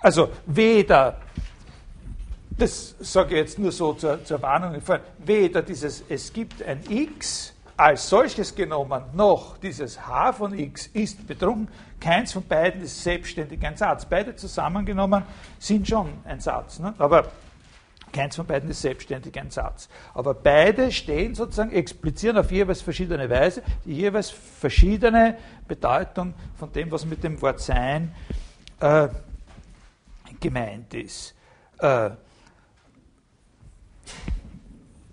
also weder, das sage ich jetzt nur so zur, zur Warnung, weder dieses es gibt ein x als solches genommen, noch dieses h von x ist betrunken, keins von beiden ist selbstständig ein Satz. Beide zusammengenommen sind schon ein Satz. Ne? Aber keins von beiden ist selbstständig ein Satz. Aber beide stehen sozusagen, explizieren auf jeweils verschiedene Weise die jeweils verschiedene Bedeutung von dem, was mit dem Wort sein äh, gemeint ist. Äh,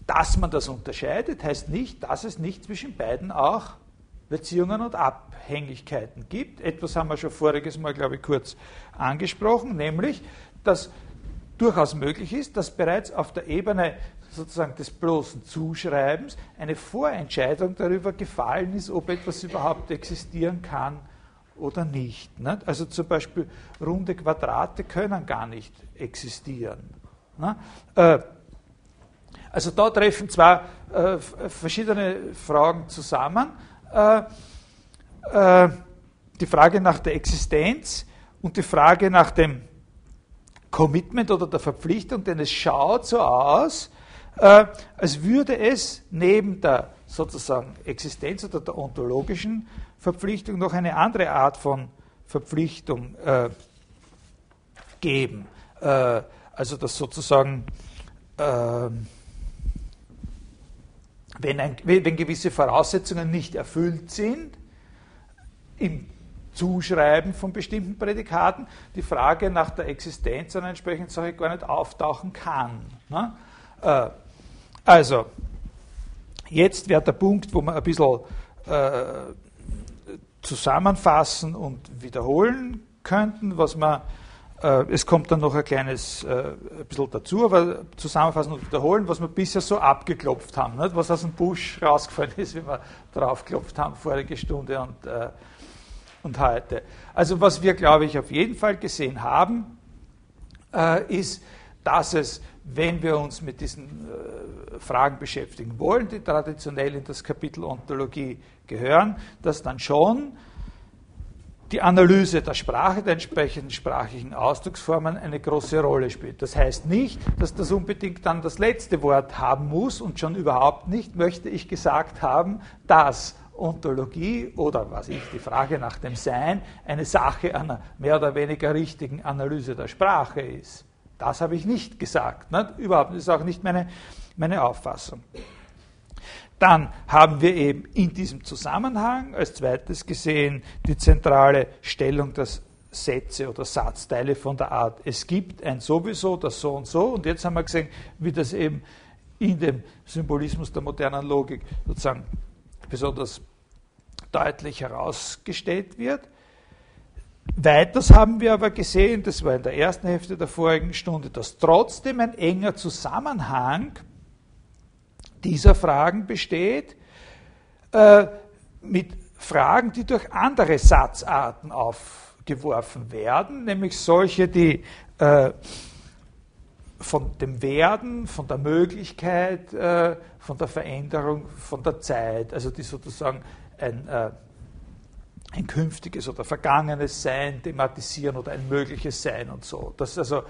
dass man das unterscheidet, heißt nicht, dass es nicht zwischen beiden auch Beziehungen und Abhängigkeiten gibt. Etwas haben wir schon voriges Mal, glaube ich, kurz angesprochen, nämlich, dass durchaus möglich ist, dass bereits auf der Ebene sozusagen des bloßen Zuschreibens eine Vorentscheidung darüber gefallen ist, ob etwas überhaupt existieren kann oder nicht. Also zum Beispiel runde Quadrate können gar nicht existieren. Äh, also da treffen zwei äh, verschiedene Fragen zusammen. Äh, äh, die Frage nach der Existenz und die Frage nach dem Commitment oder der Verpflichtung, denn es schaut so aus, äh, als würde es neben der sozusagen Existenz oder der ontologischen Verpflichtung noch eine andere Art von Verpflichtung äh, geben. Äh, also dass sozusagen ähm, wenn, ein, wenn gewisse Voraussetzungen nicht erfüllt sind, im Zuschreiben von bestimmten Prädikaten, die Frage nach der Existenz einer entsprechenden Sache gar nicht auftauchen kann. Ne? Äh, also, jetzt wäre der Punkt, wo man ein bisschen äh, zusammenfassen und wiederholen könnten, was man äh, es kommt dann noch ein kleines äh, bisschen dazu, aber zusammenfassen und wiederholen, was wir bisher so abgeklopft haben, nicht? was aus dem Busch rausgefallen ist, wie wir draufgeklopft haben vorige Stunde und, äh, und heute. Also was wir, glaube ich, auf jeden Fall gesehen haben, äh, ist, dass es, wenn wir uns mit diesen äh, Fragen beschäftigen wollen, die traditionell in das Kapitel Ontologie gehören, dass dann schon die Analyse der Sprache, der entsprechenden sprachlichen Ausdrucksformen eine große Rolle spielt. Das heißt nicht, dass das unbedingt dann das letzte Wort haben muss und schon überhaupt nicht möchte ich gesagt haben, dass Ontologie oder was ich, die Frage nach dem Sein eine Sache einer mehr oder weniger richtigen Analyse der Sprache ist. Das habe ich nicht gesagt. Nicht? Überhaupt, das ist auch nicht meine, meine Auffassung. Dann haben wir eben in diesem Zusammenhang als zweites gesehen die zentrale Stellung des Sätze oder Satzteile von der Art, es gibt ein sowieso, das so und so. Und jetzt haben wir gesehen, wie das eben in dem Symbolismus der modernen Logik sozusagen besonders deutlich herausgestellt wird. Weiters haben wir aber gesehen, das war in der ersten Hälfte der vorigen Stunde, dass trotzdem ein enger Zusammenhang dieser Fragen besteht, äh, mit Fragen, die durch andere Satzarten aufgeworfen werden, nämlich solche, die äh, von dem Werden, von der Möglichkeit, äh, von der Veränderung, von der Zeit, also die sozusagen ein, äh, ein künftiges oder vergangenes Sein thematisieren oder ein mögliches Sein und so. Das ist also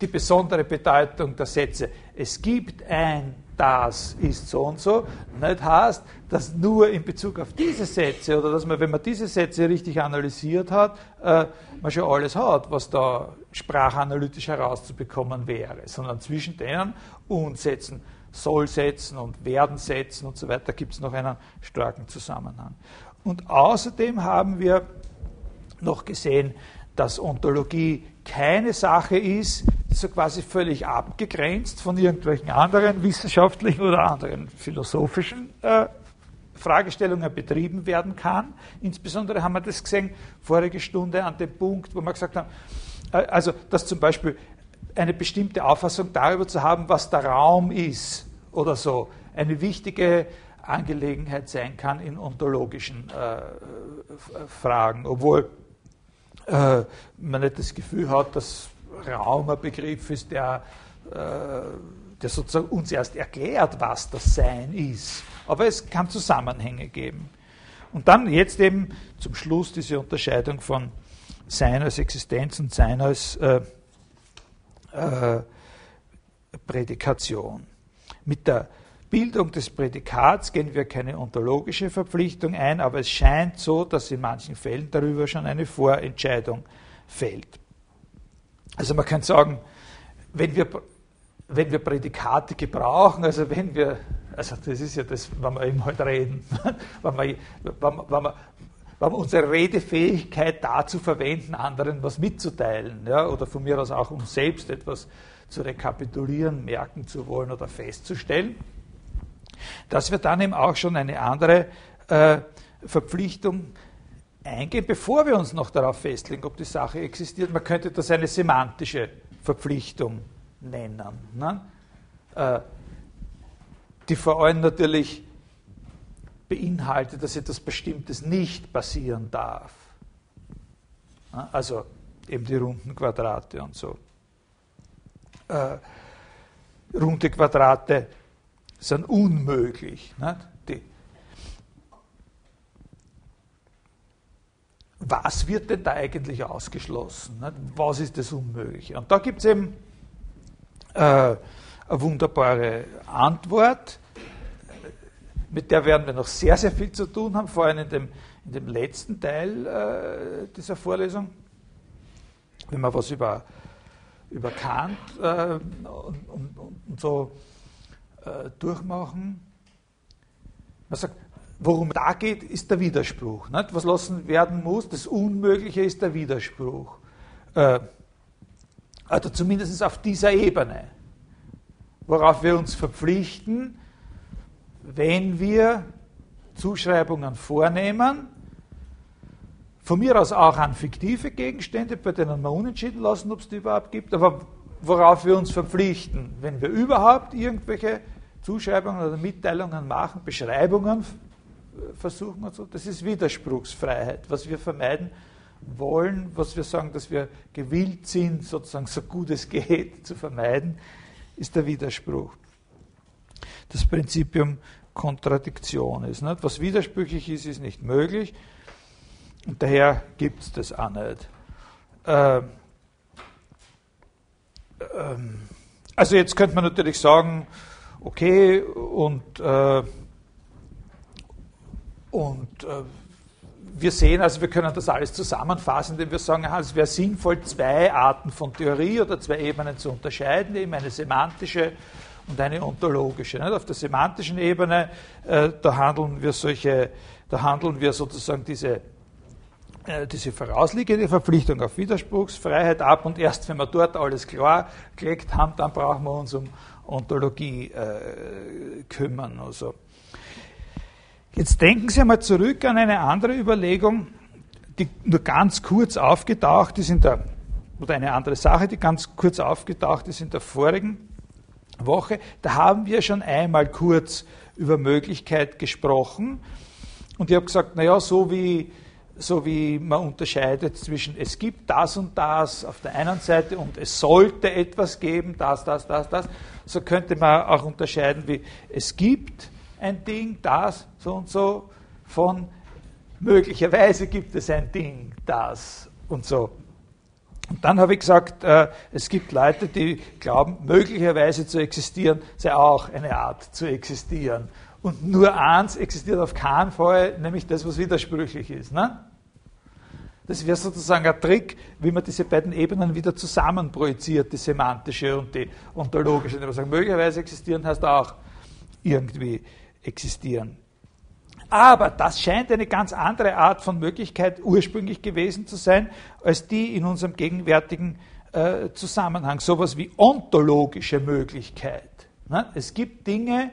die besondere Bedeutung der Sätze. Es gibt ein das ist so und so, nicht heißt, dass nur in Bezug auf diese Sätze oder dass man, wenn man diese Sätze richtig analysiert hat, äh, man schon alles hat, was da sprachanalytisch herauszubekommen wäre, sondern zwischen denen und Sätzen, Sollsätzen und Werdensätzen und so weiter gibt es noch einen starken Zusammenhang. Und außerdem haben wir noch gesehen, dass Ontologie keine Sache ist, die so quasi völlig abgegrenzt von irgendwelchen anderen wissenschaftlichen oder anderen philosophischen äh, Fragestellungen betrieben werden kann. Insbesondere haben wir das gesehen vorige Stunde an dem Punkt, wo wir gesagt haben, äh, also dass zum Beispiel eine bestimmte Auffassung darüber zu haben, was der Raum ist oder so, eine wichtige Angelegenheit sein kann in ontologischen äh, Fragen, obwohl äh, man nicht das Gefühl hat, dass Raum ein Begriff ist, der, äh, der sozusagen uns erst erklärt, was das Sein ist. Aber es kann Zusammenhänge geben. Und dann jetzt eben zum Schluss diese Unterscheidung von Sein als Existenz und Sein als äh, äh, Prädikation. Mit der Bildung des Prädikats gehen wir keine ontologische Verpflichtung ein, aber es scheint so, dass in manchen Fällen darüber schon eine Vorentscheidung fällt. Also man kann sagen, wenn wir, wenn wir Prädikate gebrauchen, also wenn wir, also das ist ja das, wenn wir eben halt reden, wenn wir, wenn, wenn wir, wenn wir unsere Redefähigkeit dazu verwenden, anderen was mitzuteilen, ja, oder von mir aus auch, um selbst etwas zu rekapitulieren, merken zu wollen oder festzustellen, dass wir dann eben auch schon eine andere äh, Verpflichtung eingehen, bevor wir uns noch darauf festlegen, ob die Sache existiert. Man könnte das eine semantische Verpflichtung nennen, ne? äh, die vor allem natürlich beinhaltet, dass etwas Bestimmtes nicht passieren darf. Ne? Also eben die runden Quadrate und so. Äh, runde Quadrate sind unmöglich. Was wird denn da eigentlich ausgeschlossen? Was ist das Unmögliche? Und da gibt es eben äh, eine wunderbare Antwort, mit der werden wir noch sehr, sehr viel zu tun haben, vor allem in dem, in dem letzten Teil äh, dieser Vorlesung, wenn wir was über, über Kant äh, und, und, und, so äh, durchmachen. Man sagt, worum da geht, ist der Widerspruch. Nicht? Was lassen werden muss, das Unmögliche ist der Widerspruch. Äh, also zumindest auf dieser Ebene, worauf wir uns verpflichten, wenn wir Zuschreibungen vornehmen, von mir aus auch an fiktive Gegenstände, bei denen wir unentschieden lassen, ob es die überhaupt gibt, aber worauf wir uns verpflichten, wenn wir überhaupt irgendwelche Zuschreibungen oder Mitteilungen machen, Beschreibungen versuchen und so, das ist Widerspruchsfreiheit. Was wir vermeiden wollen, was wir sagen, dass wir gewillt sind, sozusagen so gut es geht zu vermeiden, ist der Widerspruch. Das Prinzipium Kontradiktion ist. Nicht? Was widersprüchlich ist, ist nicht möglich und daher gibt es das auch nicht. Ähm, ähm, also jetzt könnte man natürlich sagen, okay, und, äh, und äh, wir sehen, also wir können das alles zusammenfassen, indem wir sagen, es wäre sinnvoll, zwei Arten von Theorie oder zwei Ebenen zu unterscheiden, eben eine semantische und eine ontologische. Nicht? Auf der semantischen Ebene, äh, da handeln wir solche, da handeln wir sozusagen diese diese vorausliegende Verpflichtung auf Widerspruchsfreiheit ab und erst wenn wir dort alles klar gelegt haben, dann brauchen wir uns um Ontologie äh, kümmern. Also. Jetzt denken Sie einmal zurück an eine andere Überlegung, die nur ganz kurz aufgetaucht ist in der, oder eine andere Sache, die ganz kurz aufgetaucht ist in der vorigen Woche. Da haben wir schon einmal kurz über Möglichkeit gesprochen und ich habe gesagt, naja, so wie so wie man unterscheidet zwischen es gibt das und das auf der einen Seite und es sollte etwas geben, das, das, das, das, so könnte man auch unterscheiden wie es gibt ein Ding, das, so und so, von möglicherweise gibt es ein Ding, das und so. Und dann habe ich gesagt, äh, es gibt Leute, die glauben, möglicherweise zu existieren, sei auch eine Art zu existieren. Und nur eins existiert auf keinen Fall, nämlich das, was widersprüchlich ist. Ne? Das wäre sozusagen ein Trick, wie man diese beiden Ebenen wieder zusammen projiziert, die semantische und die ontologische. Indem man sagt, möglicherweise existieren heißt auch irgendwie existieren. Aber das scheint eine ganz andere Art von Möglichkeit ursprünglich gewesen zu sein, als die in unserem gegenwärtigen äh, Zusammenhang. Sowas wie ontologische Möglichkeit. Ne? Es gibt Dinge,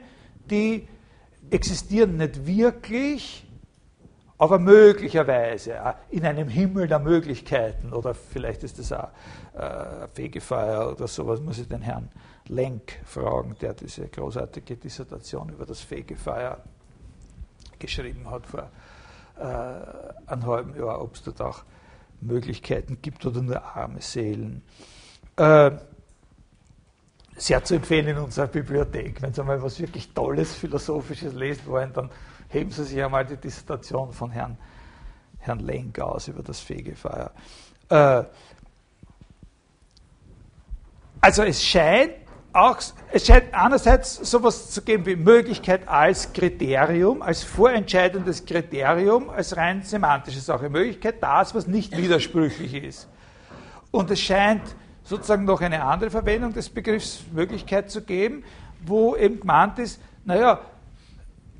die existieren nicht wirklich, aber möglicherweise äh, in einem Himmel der Möglichkeiten, oder vielleicht ist das auch äh, Fegefeuer oder sowas, muss ich den Herrn Lenk fragen, der diese großartige Dissertation über das Fegefeuer geschrieben hat vor äh, einem halben Jahr, ob es dort auch Möglichkeiten gibt oder nur arme Seelen. Äh, sehr zu empfehlen in unserer Bibliothek. Wenn Sie mal was wirklich Tolles, Philosophisches lesen wollen, dann heben Sie sich einmal die Dissertation von Herrn, Herrn Lenk aus über das Fegefeuer. Äh, also es scheint auch, es scheint einerseits sowas zu geben wie Möglichkeit als Kriterium, als vorentscheidendes Kriterium, als rein semantische Sache. Möglichkeit, das, was nicht widersprüchlich ist. Und es scheint sozusagen noch eine andere Verwendung des Begriffs Möglichkeit zu geben, wo eben gemeint ist, naja,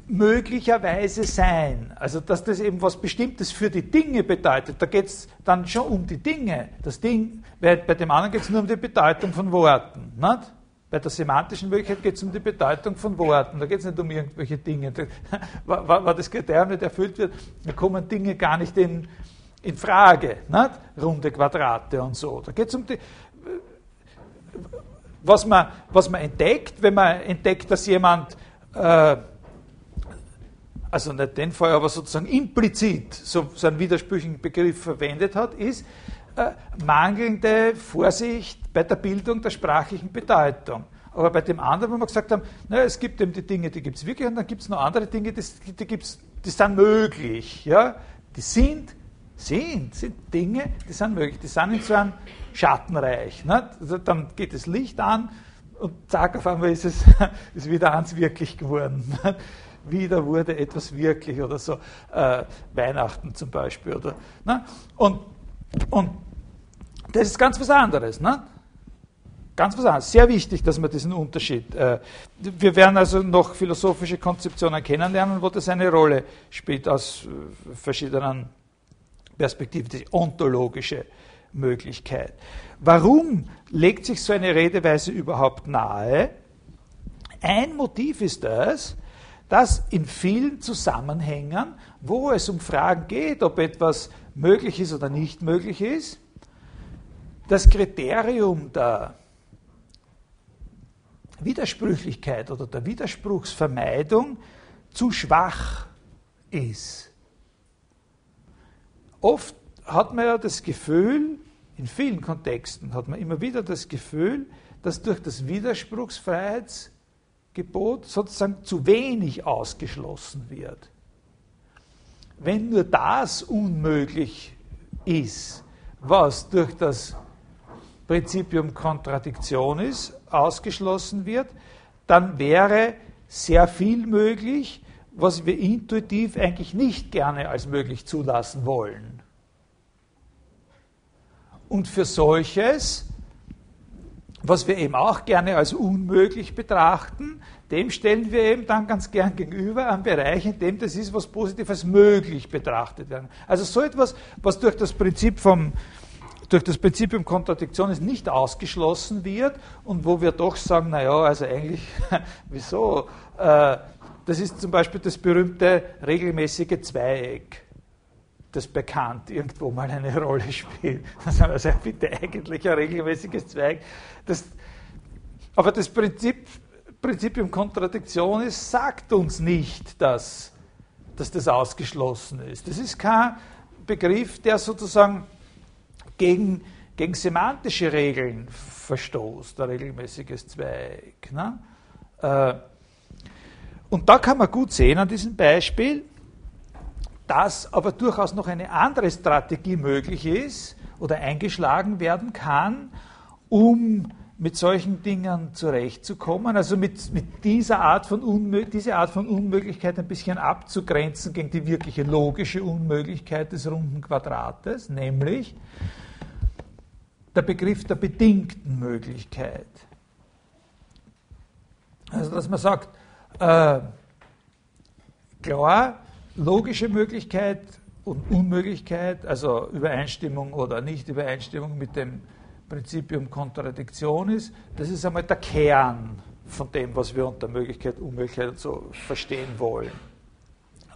möglicherweise sein. Also, dass das eben was Bestimmtes für die Dinge bedeutet. Da geht es dann schon um die Dinge. Das Ding, bei dem anderen geht es nur um die Bedeutung von Worten. Nicht? Bei der semantischen Möglichkeit geht es um die Bedeutung von Worten. Da geht es nicht um irgendwelche Dinge. Wenn das Kriterium nicht erfüllt wird, dann kommen Dinge gar nicht in, in Frage. Nicht? Runde Quadrate und so. Da geht es um die. Was man, was man entdeckt, wenn man entdeckt, dass jemand. Äh, also nicht den Fall, aber sozusagen implizit so, so einen widersprüchlichen Begriff verwendet hat, ist, äh, mangelnde Vorsicht bei der Bildung der sprachlichen Bedeutung. Aber bei dem anderen, wo wir gesagt haben, naja, es gibt eben die Dinge, die gibt es wirklich, und dann gibt es noch andere Dinge, die, die, gibt's, die sind möglich. Ja? Die sind, sind, sind Dinge, die sind möglich. Die sind in so einem Schattenreich. Ne? Dann geht das Licht an und zack, auf einmal ist es ist wieder eins wirklich geworden. Ne? Wieder wurde etwas wirklich oder so. Äh, Weihnachten zum Beispiel. Oder, ne? Und und das ist ganz was anderes. Ne? Ganz was anderes. Sehr wichtig, dass man diesen Unterschied. Äh, wir werden also noch philosophische Konzeptionen kennenlernen, wo das eine Rolle spielt aus äh, verschiedenen Perspektiven, die ontologische Möglichkeit. Warum legt sich so eine Redeweise überhaupt nahe? Ein Motiv ist das, dass in vielen Zusammenhängen, wo es um Fragen geht, ob etwas möglich ist oder nicht möglich ist, das Kriterium der Widersprüchlichkeit oder der Widerspruchsvermeidung zu schwach ist. Oft hat man ja das Gefühl, in vielen Kontexten hat man immer wieder das Gefühl, dass durch das Widerspruchsfreiheitsgebot sozusagen zu wenig ausgeschlossen wird. Wenn nur das unmöglich ist, was durch das Prinzipium Kontradiktionis ausgeschlossen wird, dann wäre sehr viel möglich, was wir intuitiv eigentlich nicht gerne als möglich zulassen wollen. Und für solches, was wir eben auch gerne als unmöglich betrachten, dem stellen wir eben dann ganz gern gegenüber einen Bereich, in dem das ist, was positiv als möglich betrachtet werden. Also so etwas, was durch das Prinzip vom durch das Prinzipium Kontradiktion ist nicht ausgeschlossen wird und wo wir doch sagen, naja, also eigentlich, wieso? Äh, das ist zum Beispiel das berühmte regelmäßige Zweieck, das bekannt irgendwo mal eine Rolle spielt. Also bitte eigentlich ein regelmäßiges Zweieck. Das, aber das Prinzip Prinzipium Kontradiktionis sagt uns nicht, dass, dass das ausgeschlossen ist. Das ist kein Begriff, der sozusagen gegen, gegen semantische Regeln verstoßt, ein regelmäßiges Zweig. Ne? Äh, und da kann man gut sehen an diesem Beispiel, dass aber durchaus noch eine andere Strategie möglich ist oder eingeschlagen werden kann, um mit solchen Dingen zurechtzukommen, also mit, mit dieser Art von Unmö diese Art von Unmöglichkeit ein bisschen abzugrenzen gegen die wirkliche logische Unmöglichkeit des runden Quadrates, nämlich der Begriff der bedingten Möglichkeit. Also dass man sagt, äh, klar, logische Möglichkeit und Unmöglichkeit, also Übereinstimmung oder Nicht-Übereinstimmung mit dem Prinzipium Kontradiktionis, das ist einmal der Kern von dem, was wir unter Möglichkeit, Unmöglichkeit und so verstehen wollen.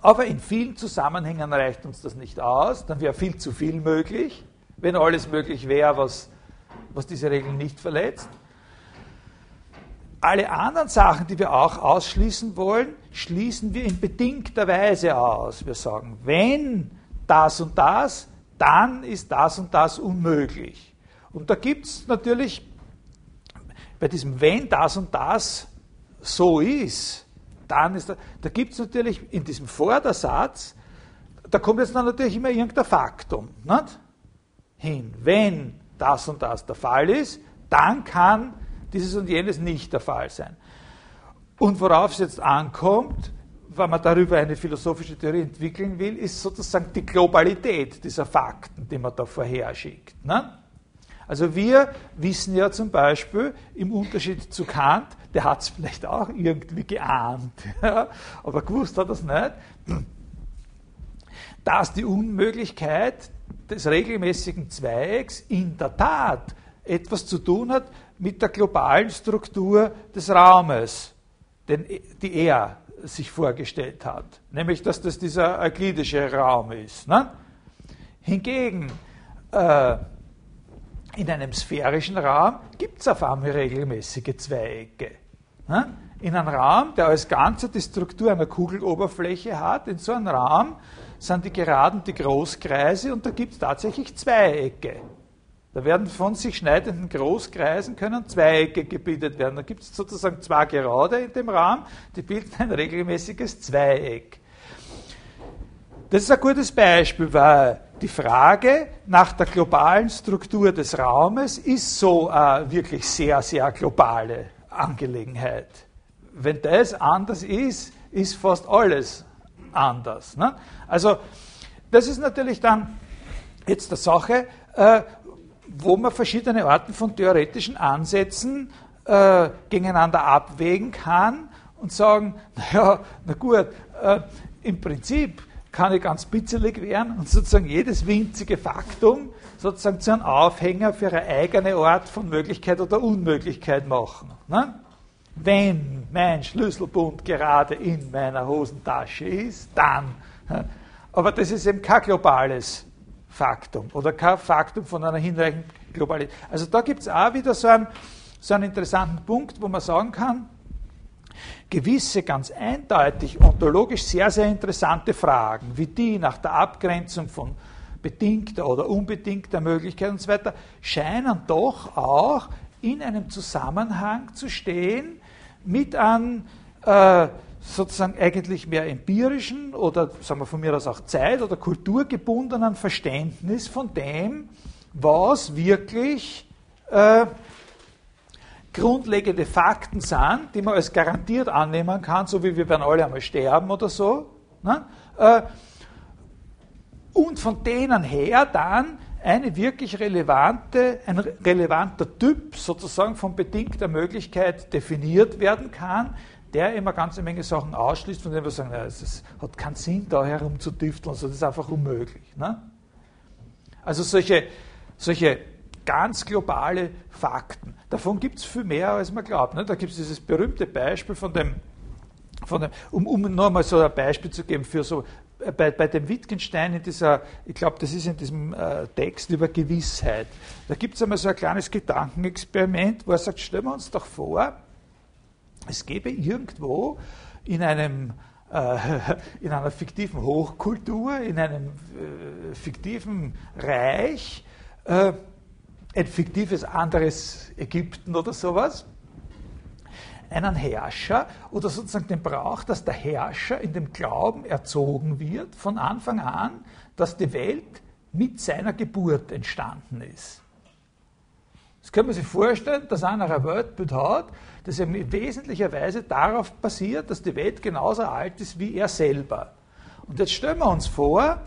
Aber in vielen Zusammenhängen reicht uns das nicht aus, dann wäre viel zu viel möglich, wenn alles möglich wäre, was, was diese Regel nicht verletzt. Alle anderen Sachen, die wir auch ausschließen wollen, schließen wir in bedingter Weise aus. Wir sagen, wenn das und das, dann ist das und das unmöglich. Und da gibt es natürlich bei diesem Wenn das und das so ist, dann ist da, da gibt es natürlich in diesem Vordersatz, da kommt jetzt dann natürlich immer irgendein Faktum. Nicht? hin. Wenn das und das der Fall ist, dann kann dieses und jenes nicht der Fall sein. Und worauf es jetzt ankommt, wenn man darüber eine philosophische Theorie entwickeln will, ist sozusagen die Globalität dieser Fakten, die man da vorherschickt. Ne? Also wir wissen ja zum Beispiel im Unterschied zu Kant, der hat es vielleicht auch irgendwie geahnt, ja, aber gewusst hat er es nicht, dass die Unmöglichkeit des regelmäßigen Zweigs in der Tat etwas zu tun hat mit der globalen Struktur des Raumes, den, die er sich vorgestellt hat. Nämlich, dass das dieser euklidische Raum ist. Ne? Hingegen, äh, in einem sphärischen Raum gibt es auf einmal regelmäßige Zweiecke. Ne? In einem Raum, der als Ganze die Struktur einer Kugeloberfläche hat, in so einem Raum sind die Geraden die Großkreise und da gibt es tatsächlich Zweiecke. Da werden von sich schneidenden Großkreisen können Zweiecke gebildet werden. Da gibt es sozusagen zwei Gerade in dem Rahmen, die bilden ein regelmäßiges Zweieck. Das ist ein gutes Beispiel, weil die Frage nach der globalen Struktur des Raumes ist so eine wirklich sehr, sehr globale Angelegenheit. Wenn das anders ist, ist fast alles anders. Ne? Also das ist natürlich dann jetzt der Sache, äh, wo man verschiedene Arten von theoretischen Ansätzen äh, gegeneinander abwägen kann und sagen, naja, na gut, äh, im Prinzip kann ich ganz bitzelig werden und sozusagen jedes winzige Faktum sozusagen zu einem Aufhänger für eine eigene Art von Möglichkeit oder Unmöglichkeit machen. Ne? Wenn mein Schlüsselbund gerade in meiner Hosentasche ist, dann. Aber das ist eben kein globales Faktum oder kein Faktum von einer hinreichenden Globalität. Also da gibt es auch wieder so einen, so einen interessanten Punkt, wo man sagen kann, gewisse ganz eindeutig ontologisch sehr, sehr interessante Fragen, wie die nach der Abgrenzung von bedingter oder unbedingter Möglichkeit und so weiter, scheinen doch auch in einem Zusammenhang zu stehen mit einem äh, sozusagen eigentlich mehr empirischen oder sagen wir von mir aus auch zeit- oder kulturgebundenen Verständnis von dem, was wirklich äh, grundlegende Fakten sind, die man als garantiert annehmen kann, so wie wir werden alle einmal sterben oder so. Ne? Äh, und von denen her dann eine wirklich relevante, ein relevanter Typ sozusagen von bedingter Möglichkeit definiert werden kann, der immer ganz eine Menge Sachen ausschließt, von denen wir sagen, es hat keinen Sinn, da herumzudüfteln, das ist einfach unmöglich. Ne? Also solche, solche ganz globale Fakten. Davon gibt es viel mehr, als man glaubt. Ne? Da gibt es dieses berühmte Beispiel von dem, von dem um, um nur mal so ein Beispiel zu geben für so, äh, bei, bei dem Wittgenstein in dieser, ich glaube, das ist in diesem äh, Text über Gewissheit. Da gibt es einmal so ein kleines Gedankenexperiment, wo er sagt, stellen wir uns doch vor, es gäbe irgendwo in einem äh, in einer fiktiven Hochkultur, in einem äh, fiktiven Reich, äh, ein fiktives anderes Ägypten oder sowas, einen Herrscher oder sozusagen den Brauch, dass der Herrscher in dem Glauben erzogen wird von Anfang an, dass die Welt mit seiner Geburt entstanden ist. Das kann man sich vorstellen, dass einer ein Weltbild hat, das in wesentlicher Weise darauf basiert, dass die Welt genauso alt ist wie er selber. Und jetzt stellen wir uns vor,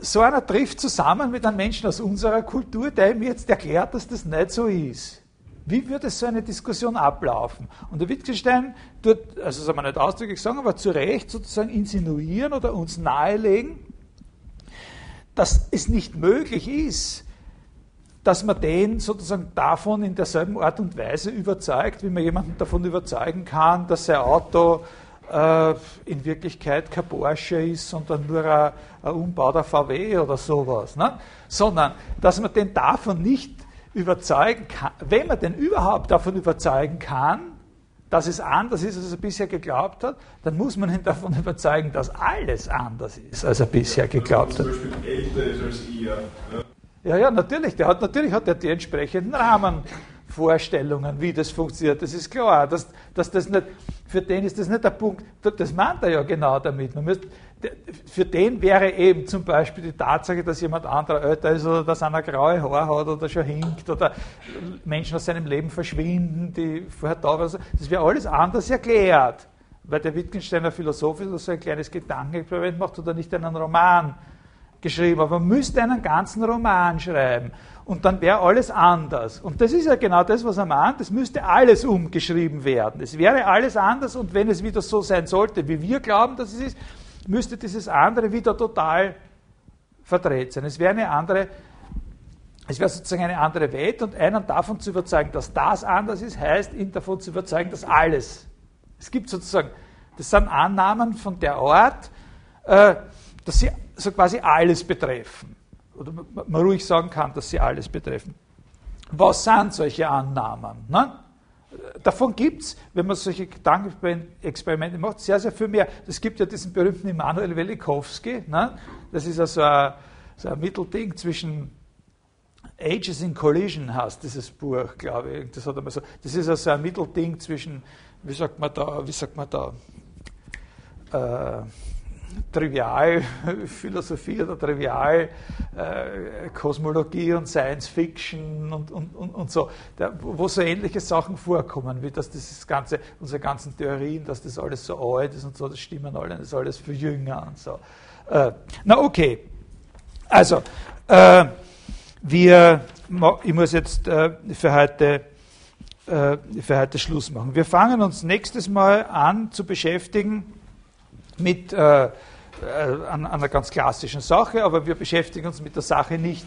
so einer trifft zusammen mit einem Menschen aus unserer Kultur, der ihm jetzt erklärt, dass das nicht so ist. Wie würde so eine Diskussion ablaufen? Und der Wittgenstein tut, also soll man nicht ausdrücklich sagen, aber zu Recht sozusagen insinuieren oder uns nahelegen, dass es nicht möglich ist, dass man den sozusagen davon in derselben Art und Weise überzeugt, wie man jemanden davon überzeugen kann, dass sein Auto äh, in Wirklichkeit kein Porsche ist, sondern nur ein, ein umbauter VW oder sowas. Ne? Sondern, dass man den davon nicht überzeugen kann, wenn man den überhaupt davon überzeugen kann, dass es anders ist, als er bisher geglaubt hat, dann muss man ihn davon überzeugen, dass alles anders ist, als er bisher geglaubt hat. Zum Beispiel älter ist als ihr. Ja, ja, natürlich. Der hat, natürlich hat er die entsprechenden Rahmenvorstellungen Vorstellungen, wie das funktioniert. Das ist klar, dass, dass das nicht, für den ist das nicht der Punkt, das meint er ja genau damit. Man müsste, für den wäre eben zum Beispiel die Tatsache, dass jemand anderer älter ist oder dass einer graue Haare hat oder schon hinkt oder Menschen aus seinem Leben verschwinden, die vorher da waren. Das wäre alles anders erklärt. Weil der Wittgensteiner Philosoph ist, so ein kleines Gedankenexperiment macht oder nicht einen Roman geschrieben, aber man müsste einen ganzen Roman schreiben und dann wäre alles anders. Und das ist ja genau das, was er meint, es müsste alles umgeschrieben werden. Es wäre alles anders und wenn es wieder so sein sollte, wie wir glauben, dass es ist, müsste dieses andere wieder total verdreht sein. Es wäre eine andere, es wäre sozusagen eine andere Welt und einen davon zu überzeugen, dass das anders ist, heißt ihn davon zu überzeugen, dass alles. Es gibt sozusagen, das sind Annahmen von der Art, äh, dass sie so quasi alles betreffen. Oder man ruhig sagen kann, dass sie alles betreffen. Was sind solche Annahmen? Ne? Davon gibt es, wenn man solche Gedankenexperimente macht, sehr, sehr viel mehr. Es gibt ja diesen berühmten Immanuel Welikowski, ne? das ist also ein, so ein Mittelding zwischen Ages in Collision heißt dieses Buch, glaube ich. Das, hat so, das ist also ein Mittelding zwischen, wie sagt man da, wie sagt man da, äh, Trivialphilosophie oder Trivialkosmologie äh, und Science Fiction und, und, und, und so, da, wo so ähnliche Sachen vorkommen, wie dass dieses ganze, unsere ganzen Theorien, dass das alles so alt ist und so, das stimmen alle, das ist alles für Jünger und so. Äh, na okay, also äh, wir, ich muss jetzt äh, für heute äh, für heute Schluss machen. Wir fangen uns nächstes Mal an zu beschäftigen mit äh, äh, einer ganz klassischen Sache, aber wir beschäftigen uns mit der Sache nicht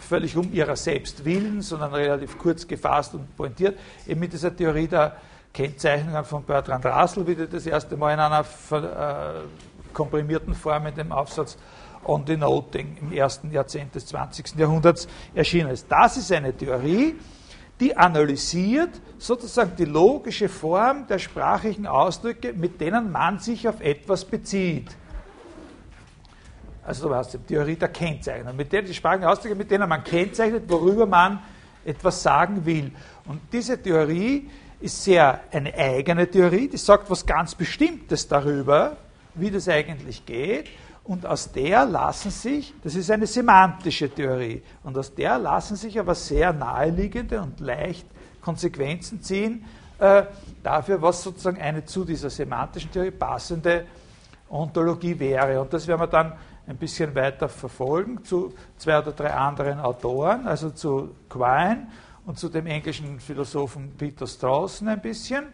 völlig um ihrer selbst willen, sondern relativ kurz gefasst und pointiert, eben mit dieser Theorie der Kennzeichnungen von Bertrand Russell, wie die das erste Mal in einer äh, komprimierten Form in dem Aufsatz On Denoting im ersten Jahrzehnt des 20. Jahrhunderts erschienen ist. Das ist eine Theorie, die analysiert sozusagen die logische Form der sprachlichen Ausdrücke, mit denen man sich auf etwas bezieht. Also du hast die Theorie der Kennzeichnung, mit denen die sprachlichen Ausdrücke, mit denen man kennzeichnet, worüber man etwas sagen will. Und diese Theorie ist sehr eine eigene Theorie, die sagt was ganz Bestimmtes darüber, wie das eigentlich geht. Und aus der lassen sich, das ist eine semantische Theorie, und aus der lassen sich aber sehr naheliegende und leicht Konsequenzen ziehen äh, dafür, was sozusagen eine zu dieser semantischen Theorie passende Ontologie wäre. Und das werden wir dann ein bisschen weiter verfolgen zu zwei oder drei anderen Autoren, also zu Quine und zu dem englischen Philosophen Peter Strawson ein bisschen.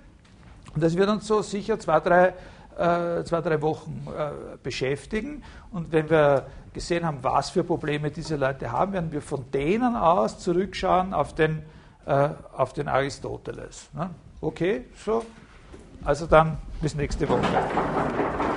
Und das wird uns so sicher zwei, drei äh, zwei, drei Wochen äh, beschäftigen. Und wenn wir gesehen haben, was für Probleme diese Leute haben, werden wir von denen aus zurückschauen auf den, äh, auf den Aristoteles. Ne? Okay, so. Also dann bis nächste Woche.